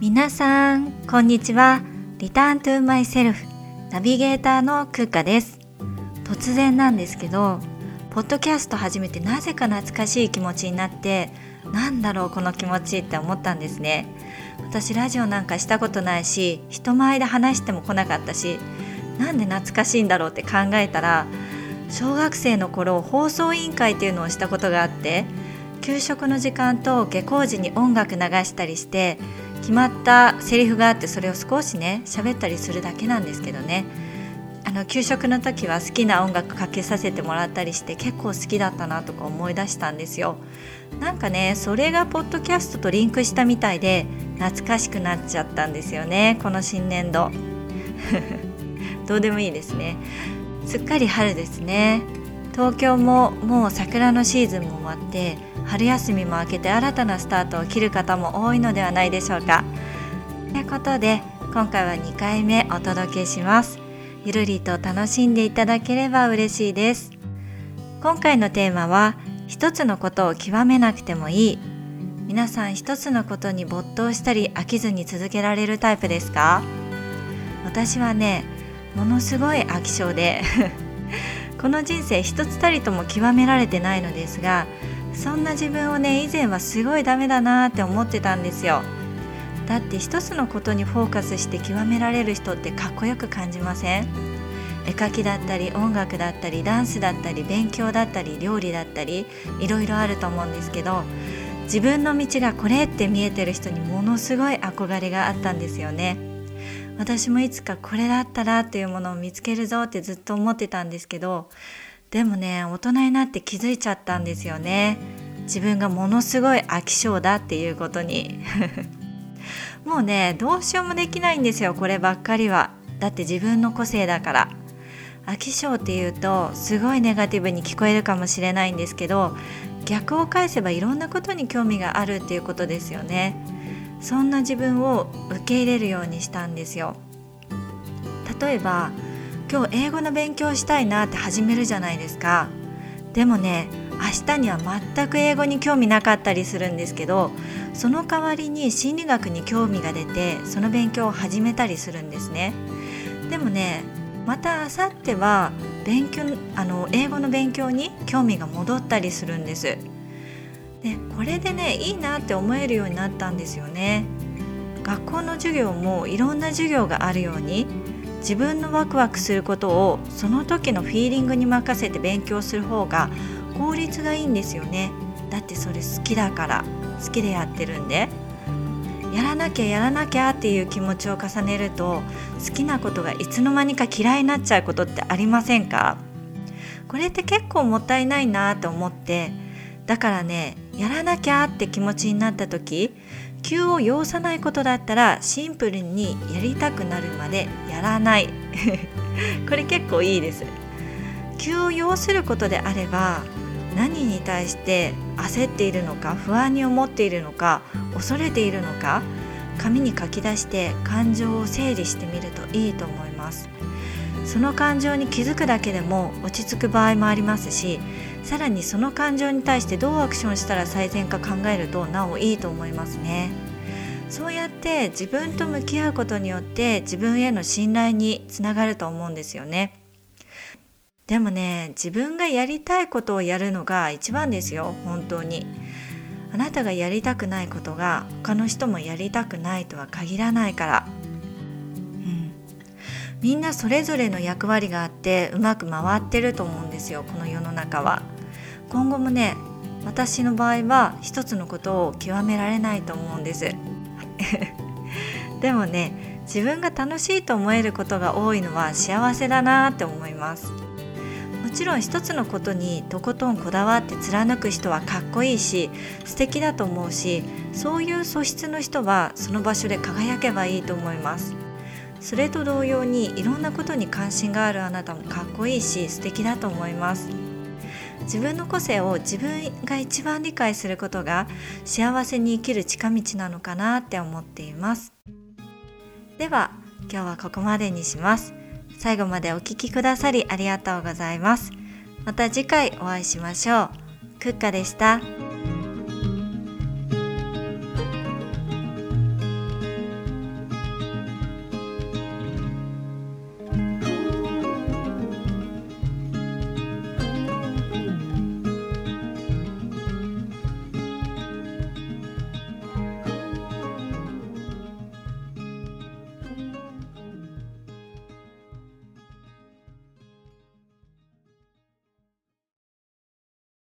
皆さんこんにちは。リターントゥマイセルフナビゲーターのクッカです。突然なんですけどポッドキャスト始めてなぜか懐かしい気持ちになってなんだろうこの気持ちって思ったんですね。私ラジオなんかしたことないし人前で話しても来なかったしなんで懐かしいんだろうって考えたら小学生の頃放送委員会っていうのをしたことがあって給食の時間と下校時に音楽流したりして決まったセリフがあってそれを少しね喋ったりするだけなんですけどね。あの給食の時は好きな音楽かけさせてもらったりして結構好きだったなとか思い出したんですよ。なんかねそれがポッドキャストとリンクしたみたいで懐かしくなっちゃったんですよねこの新年度。どうでもいいですね。すっかり春ですね。東京ももう桜のシーズンも終わって春休みも明けて新たなスタートを切る方も多いのではないでしょうか。ということで今回は2回目お届けします。ゆるりと楽しんでいただければ嬉しいです。今回のテーマは一つのことを極めなくてもいい。皆さん一つのことに没頭したり飽きずに続けられるタイプですか？私はねものすごい飽き性で。この人生一つたりとも極められてないのですがそんな自分をね以前はすごいダメだなって思ってたんですよ。だって一つのことにフォーカスして極められる人ってかっこよく感じません？絵描きだったり音楽だったりダンスだったり勉強だったり料理だったりいろいろあると思うんですけど自分の道がこれって見えてる人にものすごい憧れがあったんですよね。私もいつかこれだったらっていうものを見つけるぞってずっと思ってたんですけどでもね大人になって気づいちゃったんですよね。自分がものすごい飽き性だっていうことに。もうねどうしようもできないんですよこればっかりは。だって自分の個性だから。飽き性っていうとすごいネガティブに聞こえるかもしれないんですけど逆を返せばいろんなことに興味があるっていうことですよね。そんな自分を受け入れるようにしたんですよ。例えば今日英語の勉強したいなって始めるじゃないですか。でもね明日には全く英語に興味なかったりするんですけどその代わりに心理学に興味が出てその勉強を始めたりするんですね。でもねまた明後日は勉強あの英語の勉強に興味が戻ったりするんです。でこれでねいいなって思えるようになったんですよね。学校の授業もいろんな授業があるように。自分のワクワクすることをその時のフィーリングに任せて勉強する方が効率がいいんですよね。だってそれ好きだから好きでやってるんで。やらなきゃやらなきゃっていう気持ちを重ねると好きなことがいつの間にか嫌いになっちゃうことってありませんか？これって結構もったいないなと思って。だからねやらなきゃって気持ちになった時急を要さないことだったらシンプルにやりたくなるまでやらない。これ結構いいです。急を要することであれば何に対して焦っているのか不安に思っているのか恐れているのか紙に書き出して感情を整理してみるといいと思います。その感情に気づくだけでも落ち着く場合もありますしさらにその感情に対してどうアクションしたら最善か考えるとなおいいと思いますね。そうやって自分と向き合うことによって自分への信頼につながると思うんですよね。でもね自分がやりたいことをやるのが一番ですよ本当に。あなたがやりたくないことが他の人もやりたくないとは限らないから。みんなそれぞれの役割があってうまく回ってると思うんですよこの世の中は。今後もね私の場合は一つのことを極められないと思うんです。でもね自分が楽しいと思えることが多いのは幸せだなって思います。もちろん一つのことにとことんこだわって貫く人はかっこいいし素敵だと思うしそういう素質の人はその場所で輝けばいいと思います。それと同様にいろんなことに関心があるあなたもかっこいいし素敵だと思います。自分の個性を自分が一番理解することが幸せに生きる近道なのかなって思っています。では今日はここまでにします。最後までお聴きくださりありがとうございます。また次回お会いしましょう。クッカでした。